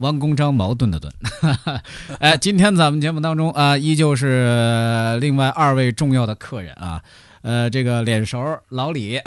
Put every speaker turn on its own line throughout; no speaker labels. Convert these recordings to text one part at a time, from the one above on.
弯弓张矛盾的盾，哎，今天咱们节目当中啊，依旧是另外二位重要的客人啊，呃，这个脸熟老李，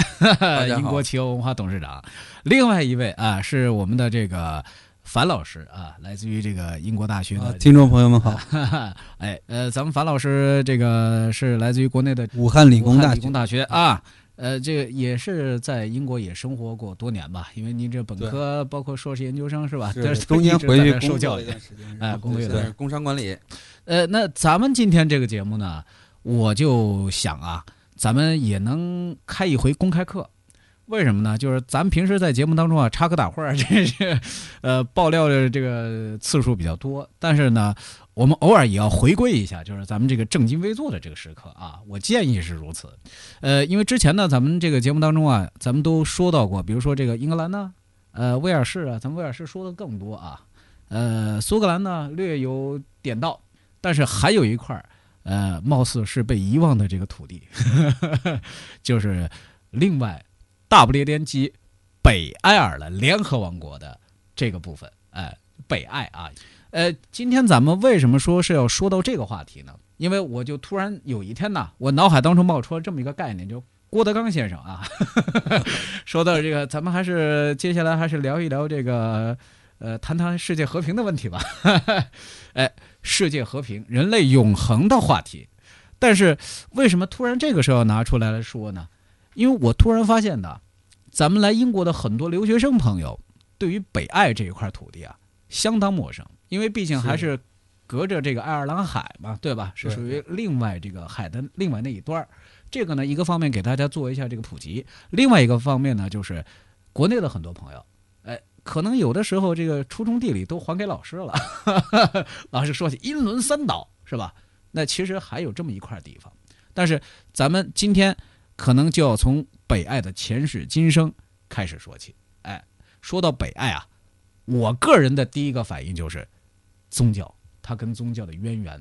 英国企鹅文化董事长，另外一位啊是我们的这个樊老师啊，来自于这个英国大学的
听众朋友们好，
哎，呃，咱们樊老师这个是来自于国内的
武汉理工大
理工大学啊。呃，这个也是在英国也生活过多年吧？因为您这本科包括硕士研究生是吧？
是中间回去
受教
育一段时间，
哎，工作
对，工商管理。
呃，那咱们今天这个节目呢，我就想啊，咱们也能开一回公开课。为什么呢？就是咱们平时在节目当中啊，插科打诨，这是呃爆料的这个次数比较多，但是呢。我们偶尔也要回归一下，就是咱们这个正襟危坐的这个时刻啊。我建议是如此，呃，因为之前呢，咱们这个节目当中啊，咱们都说到过，比如说这个英格兰呢，呃，威尔士啊，咱们威尔士说的更多啊，呃，苏格兰呢略有点到，但是还有一块儿，呃，貌似是被遗忘的这个土地，就是另外大不列颠及北爱尔兰联合王国的这个部分，哎，北爱啊。呃，今天咱们为什么说是要说到这个话题呢？因为我就突然有一天呢，我脑海当中冒出了这么一个概念，就郭德纲先生啊，说到这个，咱们还是接下来还是聊一聊这个，呃，谈谈世界和平的问题吧。哎，世界和平、人类永恒的话题。但是为什么突然这个时候拿出来来说呢？因为我突然发现呢，咱们来英国的很多留学生朋友，对于北爱这一块土地啊，相当陌生。因为毕竟还是隔着这个爱尔兰海嘛，对吧？是属于另外这个海的另外那一端儿。这个呢，一个方面给大家做一下这个普及，另外一个方面呢，就是国内的很多朋友，哎，可能有的时候这个初中地理都还给老师了。老师说起英伦三岛是吧？那其实还有这么一块地方。但是咱们今天可能就要从北爱的前世今生开始说起。哎，说到北爱啊，我个人的第一个反应就是。宗教，它跟宗教的渊源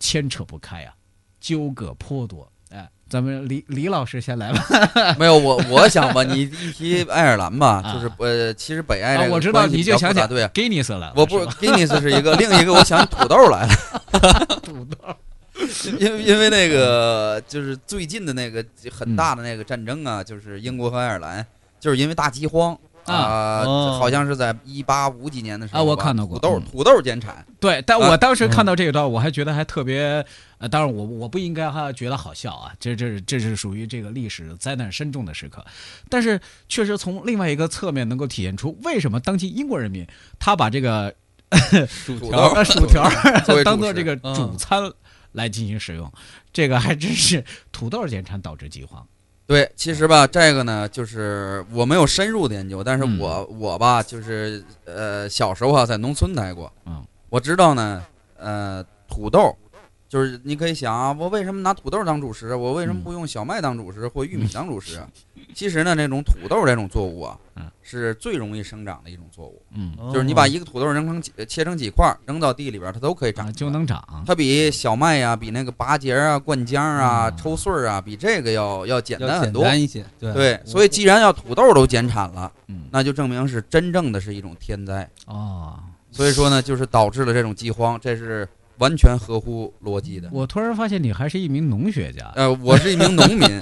牵扯不开啊，纠葛颇多。哎，咱们李李老师先来吧。
没有我，我想吧，你一提爱尔兰吧，就是呃，其实北爱
我知道你就想起
对
吉尼斯了。
我不吉尼斯是一个，另一个我想土豆来了。
土豆，
因为因为那个就是最近的那个很大的那个战争啊，就是英国和爱尔兰，就是因为大饥荒。啊，好像是在一八五几年的时候
啊，我看到过
土豆，土豆减产。
对，但我当时看到这一段，我还觉得还特别，呃，当然我我不应该哈觉得好笑啊，这这这是属于这个历史灾难深重的时刻，但是确实从另外一个侧面能够体现出为什么当今英国人民他把这个
薯条
薯条 当做这个主餐来进行使用，这个还真是土豆减产导致饥荒。
对，其实吧，这个呢，就是我没有深入的研究，但是我我吧，就是呃，小时候啊，在农村待过，嗯，我知道呢，呃，土豆。就是你可以想啊，我为什么拿土豆当主食？我为什么不用小麦当主食或玉米当主食？其实呢，那种土豆这种作物啊，是最容易生长的一种作物。嗯，就是你把一个土豆扔成几切成几块，扔到地里边，它都可以长，
就能长。
它比小麦呀，比那个拔节啊、灌浆啊、抽穗儿啊，比这个要要简单很多。
简单一些，
对。所以，既然要土豆都减产了，那就证明是真正的是一种天灾
啊。
所以说呢，就是导致了这种饥荒，这是。完全合乎逻辑的。
我突然发现你还是一名农学家。
呃，我是一名农民。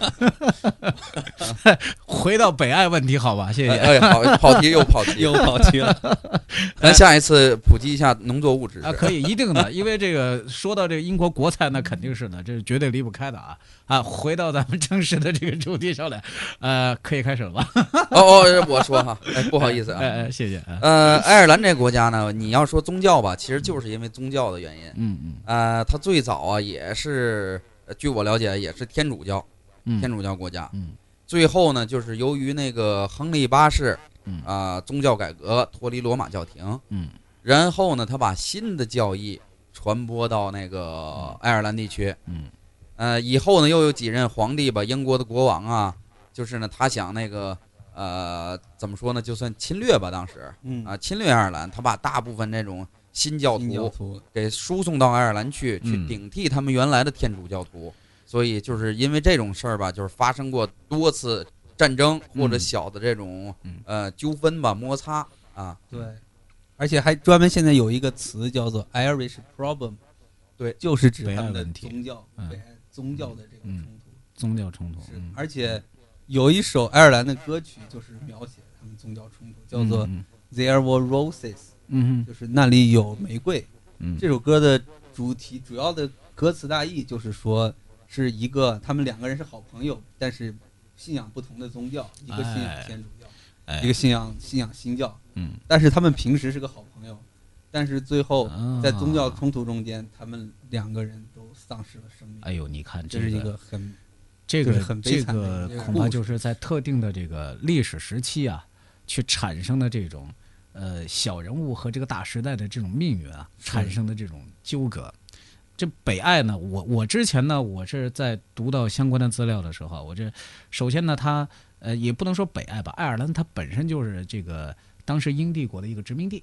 回到北爱问题，好吧，谢谢。
哎，好，跑题又跑题
又跑题了。
咱下一次普及一下农作物知识
啊，可以，一定的，因为这个说到这个英国国菜，那肯定是的，这是绝对离不开的啊啊！回到咱们正式的这个主题上来，呃，可以开始了吧？
哦哦，我说哈，哎，不好意思啊，
哎哎，谢谢。
呃，爱尔兰这个国家呢，你要说宗教吧，其实就是因为宗教的原因。
嗯嗯。
呃，它最早啊也是，据我了解也是天主教，天主教国家。
嗯。
最后呢，就是由于那个亨利八世，
嗯
啊，宗教改革脱离罗马教廷，
嗯，
然后呢，他把新的教义传播到那个爱尔兰地区，
嗯，
呃，以后呢，又有几任皇帝吧，英国的国王啊，就是呢，他想那个，呃，怎么说呢，就算侵略吧，当时，
嗯
啊，侵略爱尔兰，他把大部分那种新教
徒
给输送到爱尔兰去，去顶替他们原来的天主教徒。所以就是因为这种事儿吧，就是发生过多次战争或者小的这种呃纠纷吧、摩擦啊。
对，而且还专门现在有一个词叫做 Irish Problem，
对，
就是指他们的宗教、
对、
宗教的这个冲突。
宗教冲突。
是，而且有一首爱尔兰的歌曲就是描写他们宗教冲突，叫做 There Were Roses，
嗯
就是那里有玫瑰。
嗯，
这首歌的主题主要的歌词大意就是说。是一个，他们两个人是好朋友，但是信仰不同的宗教，一个信仰天主教，一个信仰信仰新教。
嗯，
但是他们平时是个好朋友，但是最后在宗教冲突中间，他们两个人都丧失了生命。
哎呦，你看，
这是一个很
这个
很
这个恐怕就是在特定的这个历史时期啊，去产生的这种呃小人物和这个大时代的这种命运啊，产生的这种纠葛。这北爱呢，我我之前呢，我是在读到相关的资料的时候，我这首先呢，它呃也不能说北爱吧，爱尔兰它本身就是这个当时英帝国的一个殖民地，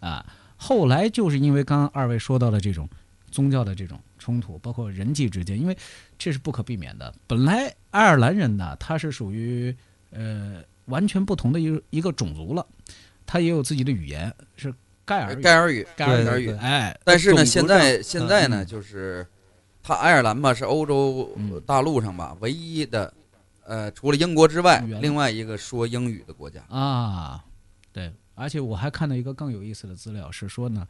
啊，后来就是因为刚刚二位说到的这种宗教的这种冲突，包括人际之间，因为这是不可避免的。本来爱尔兰人呢，他是属于呃完全不同的一个一个种族了，他也有自己的语言是。盖尔
盖尔语，
盖
尔
语，哎，
但是呢，现在现在呢，就是他爱尔兰吧，是欧洲大陆上吧唯一的，呃，除了英国之外，另外一个说英语的国家
啊。对，而且我还看到一个更有意思的资料，是说呢，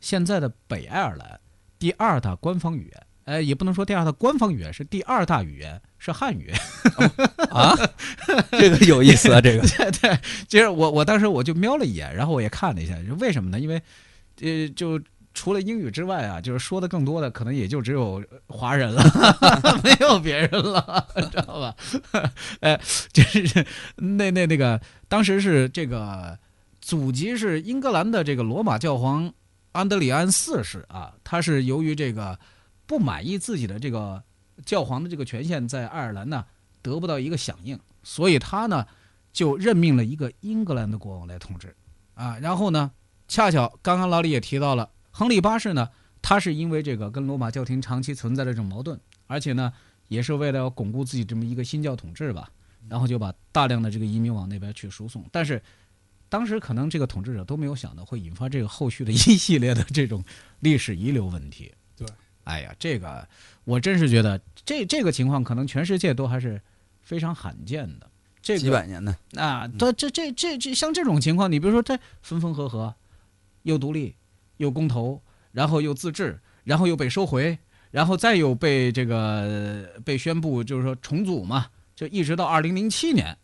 现在的北爱尔兰第二大官方语言。哎，也不能说第二大官方语言是第二大语言是汉语
啊，这个有意思啊，这个
对对，其实我我当时我就瞄了一眼，然后我也看了一下，为什么呢？因为呃，就除了英语之外啊，就是说的更多的可能也就只有华人了，没有别人了，知道吧？哎，就是那那那个当时是这个祖籍是英格兰的这个罗马教皇安德里安四世啊，他是由于这个。不满意自己的这个教皇的这个权限在爱尔兰呢得不到一个响应，所以他呢就任命了一个英格兰的国王来统治，啊，然后呢，恰巧刚刚老李也提到了亨利八世呢，他是因为这个跟罗马教廷长期存在的这种矛盾，而且呢也是为了要巩固自己这么一个新教统治吧，然后就把大量的这个移民往那边去输送，但是当时可能这个统治者都没有想到会引发这个后续的一系列的这种历史遗留问题。哎呀，这个我真是觉得这这个情况可能全世界都还是非常罕见的。这
几百年的
啊，这这这这这像这种情况，你比如说他分分合合，又独立，又公投，然后又自治，然后又被收回，然后再又被这个被宣布就是说重组嘛，就一直到二零零七年，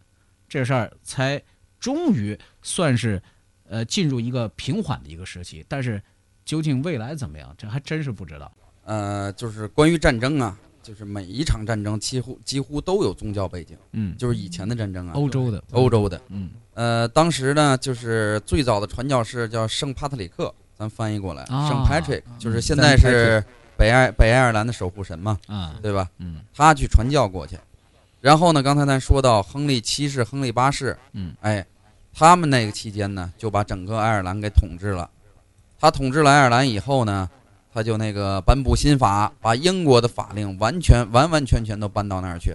这事儿才终于算是呃进入一个平缓的一个时期。但是究竟未来怎么样，这还真是不知道。
呃，就是关于战争啊，就是每一场战争几乎几乎都有宗教背景，
嗯，
就是以前的战争啊，
欧洲的，
欧洲的，
嗯，
呃，当时呢，就是最早的传教士叫圣帕特里克，咱翻译过来，圣 Patrick，就是现在是北爱北爱尔兰的守护神嘛，
啊，
对吧？
嗯，
他去传教过去，然后呢，刚才咱说到亨利七世、亨利八世，
嗯，
哎，他们那个期间呢，就把整个爱尔兰给统治了，他统治了爱尔兰以后呢。他就那个颁布新法，把英国的法令完全完完全全都搬到那儿去，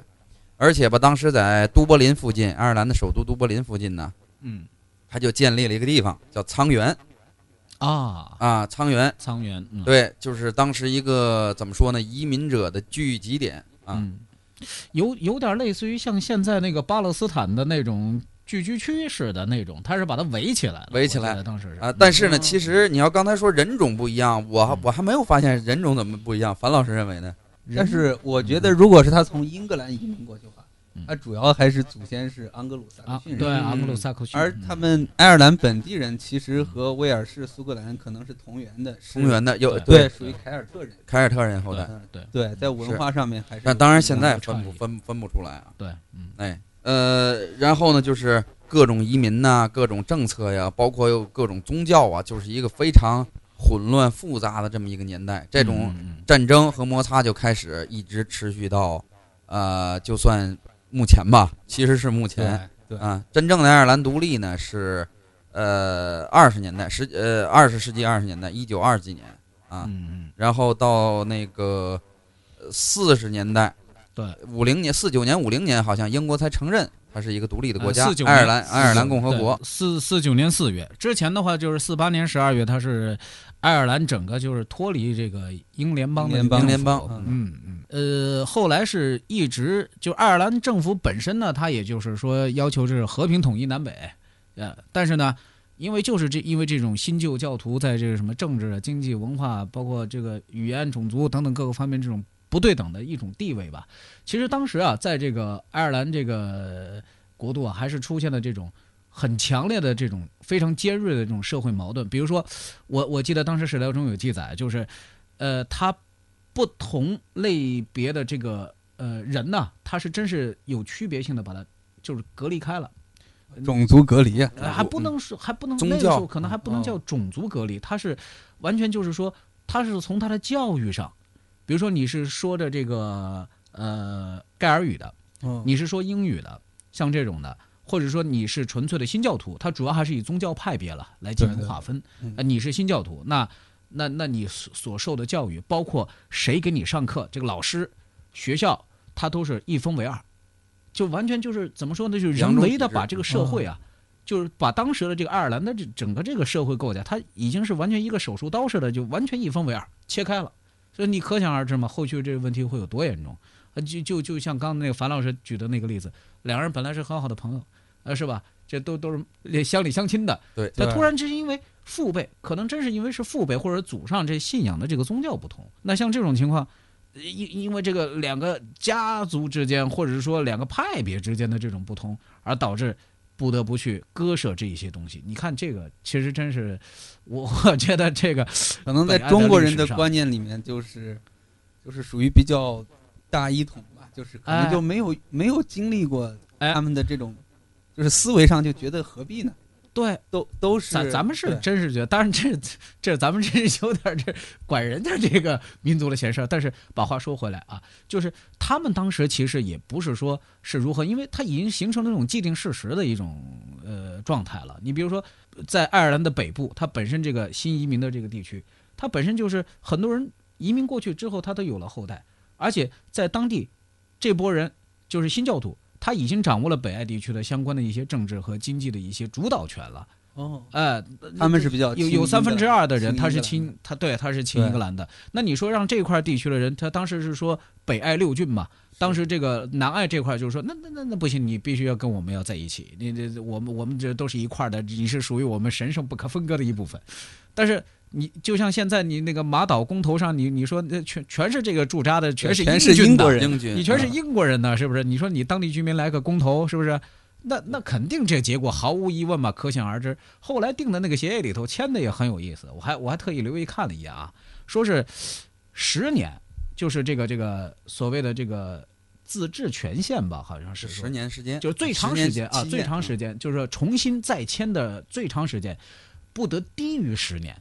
而且吧，当时在都柏林附近，爱尔兰的首都都柏林附近呢，
嗯，
他就建立了一个地方叫沧源，
啊。
啊，沧源，
沧源，
对，就是当时一个怎么说呢，移民者的聚集点啊，
有有点类似于像现在那个巴勒斯坦的那种聚居区似的那种，他是把它围起来了，
围起来，
当时是
啊。但是呢，其实你要刚才说人种不一样，我我还没有发现人种怎么不一样。樊老师认为呢？
但是我觉得，如果是他从英格兰移民过去的话。他主要还是祖先是安格鲁萨克逊人，
对盎格鲁撒克逊。
而他们爱尔兰本地人其实和威尔士、苏格兰可能是同源的，
同源的有
对，属于凯尔特人，
凯尔特人后代。
对
对，在文化上面还是。
那当然现在分不分分不出来啊。
对，嗯，
哎，呃，然后呢，就是各种移民呐，各种政策呀，包括有各种宗教啊，就是一个非常混乱复杂的这么一个年代。这种战争和摩擦就开始一直持续到，呃，就算。目前吧，其实是目前，
对
啊，真正的爱尔兰独立呢是，呃，二十年代，十呃二十世纪二十年代，一九二几年。啊，然后到那个四十年代，
对，
五零年四九年五零年，好像英国才承认它是一个独立的国家，爱尔兰爱尔兰共和国，
四四九年四月之前的话就是四八年十二月，它是爱尔兰整个就是脱离这个英联邦的
英联邦，
嗯嗯。呃，后来是一直就爱尔兰政府本身呢，它也就是说要求是和平统一南北，呃，但是呢，因为就是这因为这种新旧教徒在这个什么政治、经济、文化，包括这个语言、种族等等各个方面这种不对等的一种地位吧。其实当时啊，在这个爱尔兰这个国度啊，还是出现了这种很强烈的这种非常尖锐的这种社会矛盾。比如说，我我记得当时史料中有记载，就是呃，他。不同类别的这个呃人呢，他是真是有区别性的，把它就是隔离开了，
种族隔离啊，
还不能说还不能
那个时候
可能还不能叫种族隔离，他是完全就是说他是从他的教育上，比如说你是说的这个呃盖尔语的，你是说英语的，像这种的，或者说你是纯粹的新教徒，他主要还是以宗教派别了来进行划分，呃你是新教徒那。那那你所所受的教育，包括谁给你上课，这个老师、学校，他都是一分为二，就完全就是怎么说呢？就是人为的把这个社会啊，就是把当时的这个爱尔兰的这整个这个社会构架，它已经是完全一个手术刀似的，就完全一分为二，切开了。所以你可想而知嘛，后续这个问题会有多严重？就就就像刚刚那个樊老师举的那个例子，两个人本来是很好的朋友，呃，是吧？这都都是乡里乡亲的，
对。
那突然之间因为父辈，可能真是因为是父辈或者祖上这信仰的这个宗教不同，那像这种情况，因因为这个两个家族之间，或者是说两个派别之间的这种不同，而导致不得不去割舍这一些东西。你看这个，其实真是，我我觉得这个
可能在中国人的观念里面，就是就是属于比较大一统吧，就是可能就没有没有经历过他们的这种。就是思维上就觉得何必呢？
对，
都都是
咱咱们是真是觉得，当然这这咱们这是有点这管人家这个民族的闲事儿。但是把话说回来啊，就是他们当时其实也不是说是如何，因为他已经形成了这种既定事实的一种呃状态了。你比如说，在爱尔兰的北部，它本身这个新移民的这个地区，它本身就是很多人移民过去之后，他都有了后代，而且在当地这波人就是新教徒。他已经掌握了北爱地区的相关的一些政治和经济的一些主导权了。哦，哎，
他们是比较
有有三分之二的人他是亲他对他是亲英格兰的。那你说让这块地区的人，他当时是说北爱六郡嘛？当时这个南爱这块就是说，那那那那不行，你必须要跟我们要在一起。你这我们我们这都是一块的，你是属于我们神圣不可分割的一部分。但是。你就像现在你那个马岛公投上，你你说那全全是这个驻扎的，全
是
英
国人，
你全是英国人呢，是不是？你说你当地居民来个公投，是不是？那那肯定这结果毫无疑问嘛，可想而知。后来定的那个协议里头签的也很有意思，我还我还特意留意看了一眼啊，说是十年，就是这个这个所谓的这个自治权限吧，好像是
十年时间，
就是最长时间啊，最长时间就是重新再签的最长时间，不得低于十年。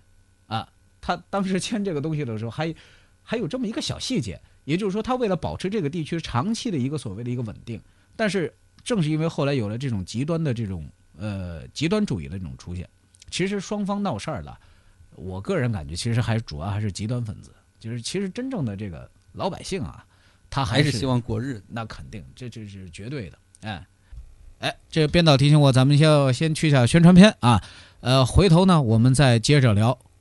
他当时签这个东西的时候，还还有这么一个小细节，也就是说，他为了保持这个地区长期的一个所谓的一个稳定，但是正是因为后来有了这种极端的这种呃极端主义的这种出现，其实双方闹事儿了，我个人感觉其实还主要还是极端分子，就是其实真正的这个老百姓啊，他
还
是
希望过日子，
那肯定这这是绝对的，哎哎，这个编导提醒我，咱们要先去一下宣传片啊，呃，回头呢我们再接着聊。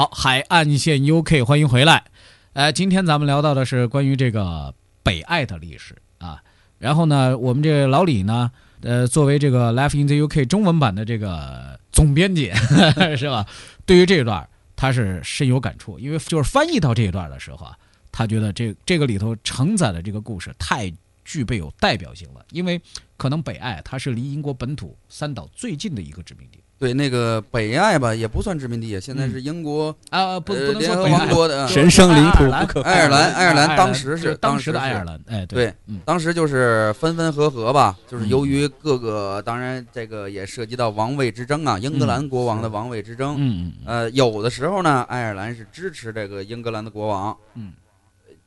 好，海岸线 UK，欢迎回来。呃，今天咱们聊到的是关于这个北爱的历史啊。然后呢，我们这老李呢，呃，作为这个 Life in the UK 中文版的这个总编辑，是吧？对于这一段，他是深有感触，因为就是翻译到这一段的时候啊，他觉得这这个里头承载的这个故事太具备有代表性了，因为可能北爱它是离英国本土三岛最近的一个殖民地。
对，那个北爱吧，也不算殖民地，现在是英国
啊，不不能
说王国的
神圣领土，不可。
爱尔兰，爱尔兰当时是
当
时
的爱尔兰，哎，
对，当时就是分分合合吧，就是由于各个，当然这个也涉及到王位之争啊，英格兰国王的王位之争，
嗯
呃，有的时候呢，爱尔兰是支持这个英格兰的国王，
嗯，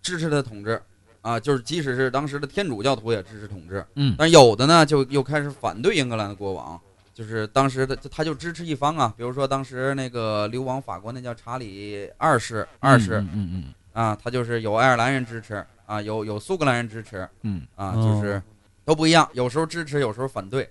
支持他统治，啊，就是即使是当时的天主教徒也支持统治，
嗯，
但有的呢，就又开始反对英格兰的国王。就是当时的他就支持一方啊，比如说当时那个流亡法国那叫查理二世，二世，
嗯嗯
啊，他就是有爱尔兰人支持啊，有有苏格兰人支持，
嗯
啊，就是都不一样，有时候支持，有时候反对，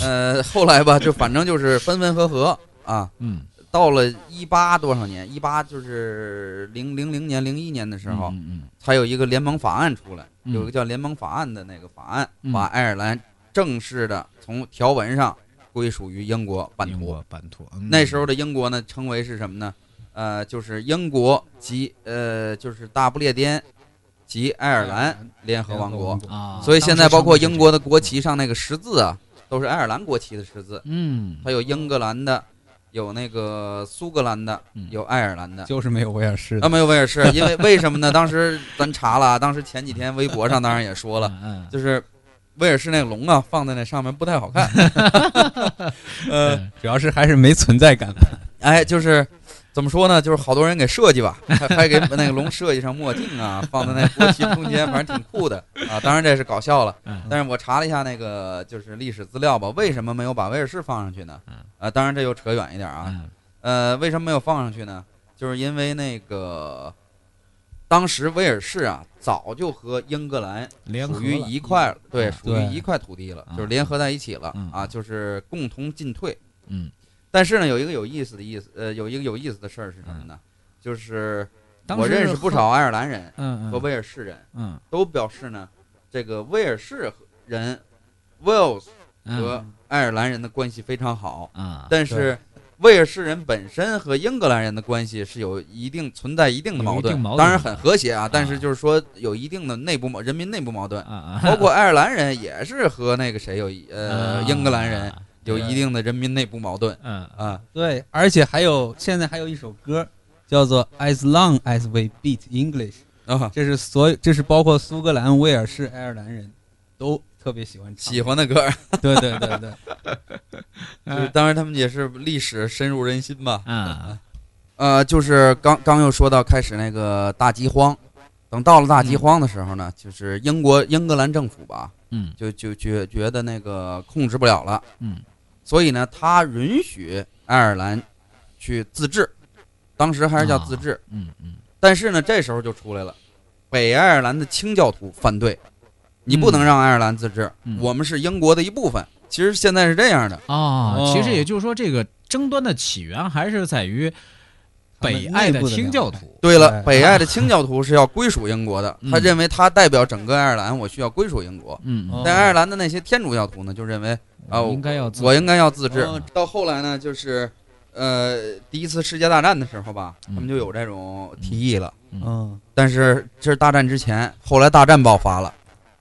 呃，后来吧，就反正就是分分合合啊，
嗯，
到了一八多少年，一八就是零零零年、零一年的时候，才有一个联盟法案出来，有一个叫联盟法案的那个法案，把爱尔兰正式的从条文上。归属于英国版图，
版图。
那时候的英国呢，称为是什么呢？呃，就是英国及呃，就是大不列颠及爱尔兰联合王国
啊。
所以现在包括英国的国旗上那个十字啊，都是爱尔兰国旗的十字。
嗯，
它有英格兰的，有那个苏格兰的，有爱尔兰的，
就是没有威尔士。
啊，没有威尔士，因为为什么呢？当时咱查了，当时前几天微博上当然也说了，就是。威尔士那个龙啊，放在那上面不太好看。呃，
主要是还是没存在感。
哎，就是怎么说呢？就是好多人给设计吧，还还给那个龙设计上墨镜啊，放在那国旗中间，反正挺酷的啊。当然这是搞笑了。但是我查了一下那个就是历史资料吧，为什么没有把威尔士放上去呢？啊，当然这又扯远一点啊。呃，为什么没有放上去呢？就是因为那个。当时威尔士啊，早就和英格兰属于一块，对，属于一块土地了，就是联合在一起了啊，就是共同进退。
嗯，
但是呢，有一个有意思的意思，呃，有一个有意思的事儿是什么呢？就是我认识不少爱尔兰人和威尔士人，
嗯，
都表示呢，这个威尔士人 Wales 和爱尔兰人的关系非常好
啊，
但是。威尔士人本身和英格兰人的关系是有一定存在一定的矛盾，当然很和谐啊，但是就是说有一定的内部矛人民内部矛盾，包括爱尔兰人也是和那个谁有呃英格兰人有一定的人民内部矛盾，
嗯。
啊。
对，而且还有现在还有一首歌叫做 As Long as We Beat English
啊，
这是所有这是包括苏格兰、威尔士、爱尔兰人都。特别喜欢
喜欢的歌，
对对对对，
就是当然他们也是历史深入人心吧。
嗯，
呃，就是刚刚又说到开始那个大饥荒，等到了大饥荒的时候呢，就是英国英格兰政府吧，
嗯，
就就觉觉得那个控制不了了，
嗯，
所以呢，他允许爱尔兰去自治，当时还是叫自治，
嗯嗯，
但是呢，这时候就出来了，北爱尔兰的清教徒反对。你不能让爱尔兰自治，我们是英国的一部分。其实现在是这样的。
啊，其实也就是说，这个争端的起源还是在于北爱的清教徒。
对了，北爱的清教徒是要归属英国的，他认为他代表整个爱尔兰，我需要归属英国。
嗯，
但爱尔兰的那些天主教徒呢，就认为啊，
应该要
我应该要自治。到后来呢，就是呃，第一次世界大战的时候吧，他们就有这种提议了。
嗯，
但是这是大战之前，后来大战爆发了，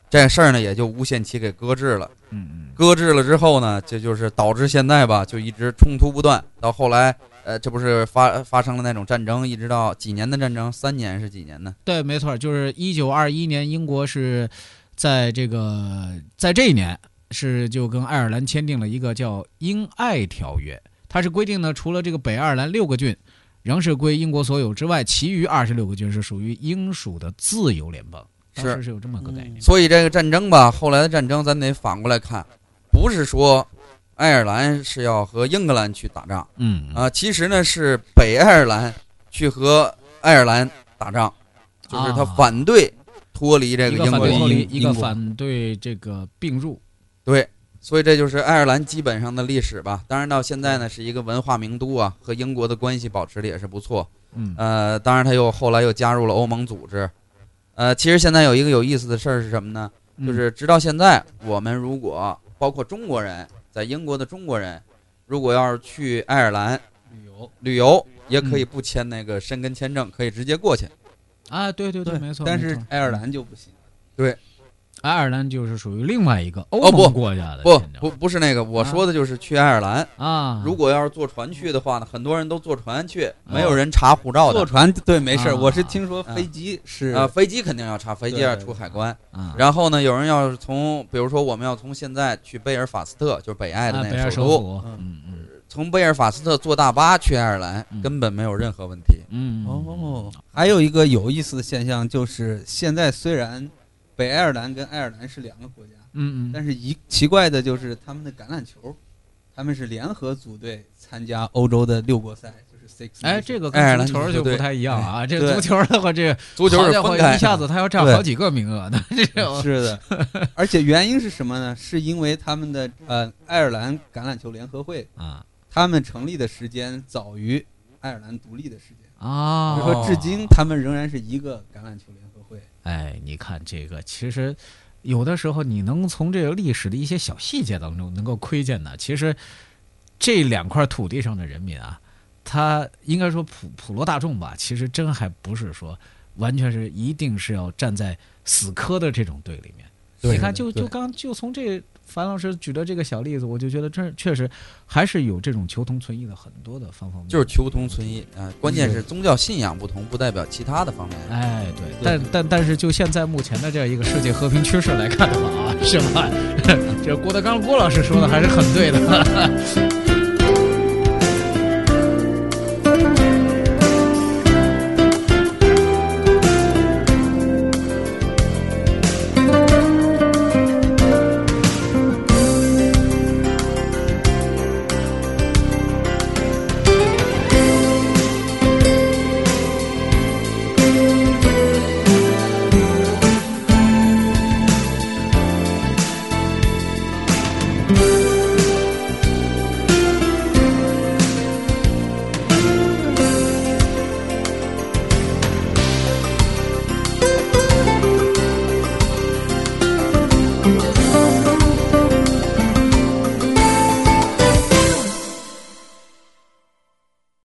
这事儿呢也就无限期给搁置了。
嗯嗯，
搁置了之后呢，这就是导致现在吧，就一直冲突不断。到后来，呃，这不是发发生了那种战争，一直到几年的战争？三年是几年呢？
对，没错，就是一九二一年，英国是在这个在这一年是就跟爱尔兰签订了一个叫《英爱条约》，它是规定呢，除了这个北爱尔兰六个郡仍是归英国所有之外，其余二十六个郡是属于英属的自由联邦。
是
是有这么个概念，
所以这个战争吧，后来的战争咱得反过来看，不是说爱尔兰是要和英格兰去打仗，
嗯。
啊，其实呢是北爱尔兰去和爱尔兰打仗，就是他反对脱离这个英国，
一个反对这个并入，
对，所以这就是爱尔兰基本上的历史吧。当然到现在呢是一个文化名都啊，和英国的关系保持的也是不错，
嗯，
呃，当然他又后来又加入了欧盟组织。呃，其实现在有一个有意思的事儿是什么呢？就是直到现在，我们如果包括中国人在英国的中国人，如果要是去爱尔兰
旅游，
旅游也可以不签那个申根签证，可以直接过去。
啊，对对对，没错。
但是爱尔兰就不行。
对。
爱尔兰就是属于另外一个欧盟国家的，
不不不是那个，我说的就是去爱尔兰
啊。
如果要是坐船去的话呢，很多人都坐船去，没有人查护照的。
坐船对没事，我是听说飞机是
啊，飞机肯定要查，飞机要出海关。然后呢，有人要是从，比如说我们要从现在去贝尔法斯特，就是北爱的那个
首
都，
嗯嗯，
从贝尔法斯特坐大巴去爱尔兰根本没有任何问题。
嗯
哦，还有一个有意思的现象就是，现在虽然。北爱尔兰跟爱尔兰是两个国家，
嗯嗯，
但是一奇怪的就是他们的橄榄球，他们是联合组队参加欧洲的六国赛，就是 six。
哎，这个跟足球就不太一样啊，这足球的话，这
足球是分开，
一下子他要占好几个名额的，这
是的。而且原因是什么呢？是因为他们的呃爱尔兰橄榄球联合会
啊，
他们成立的时间早于爱尔兰独立的时间。
啊，
就说至今他们仍然是一个橄榄球联。
哎，你看这个，其实有的时候你能从这个历史的一些小细节当中能够窥见的，其实这两块土地上的人民啊，他应该说普普罗大众吧，其实真还不是说完全是一定是要站在死磕的这种队里面。你看，就就刚就从这。樊老师举的这个小例子，我就觉得这确实还是有这种求同存异的很多的方方面面。
就是求同存异啊，关键是宗教信仰不同，不代表其他的方面。
哎，对，但但但是就现在目前的这样一个世界和平趋势来看的话啊，是吧？这郭德纲郭老师说的还是很对的。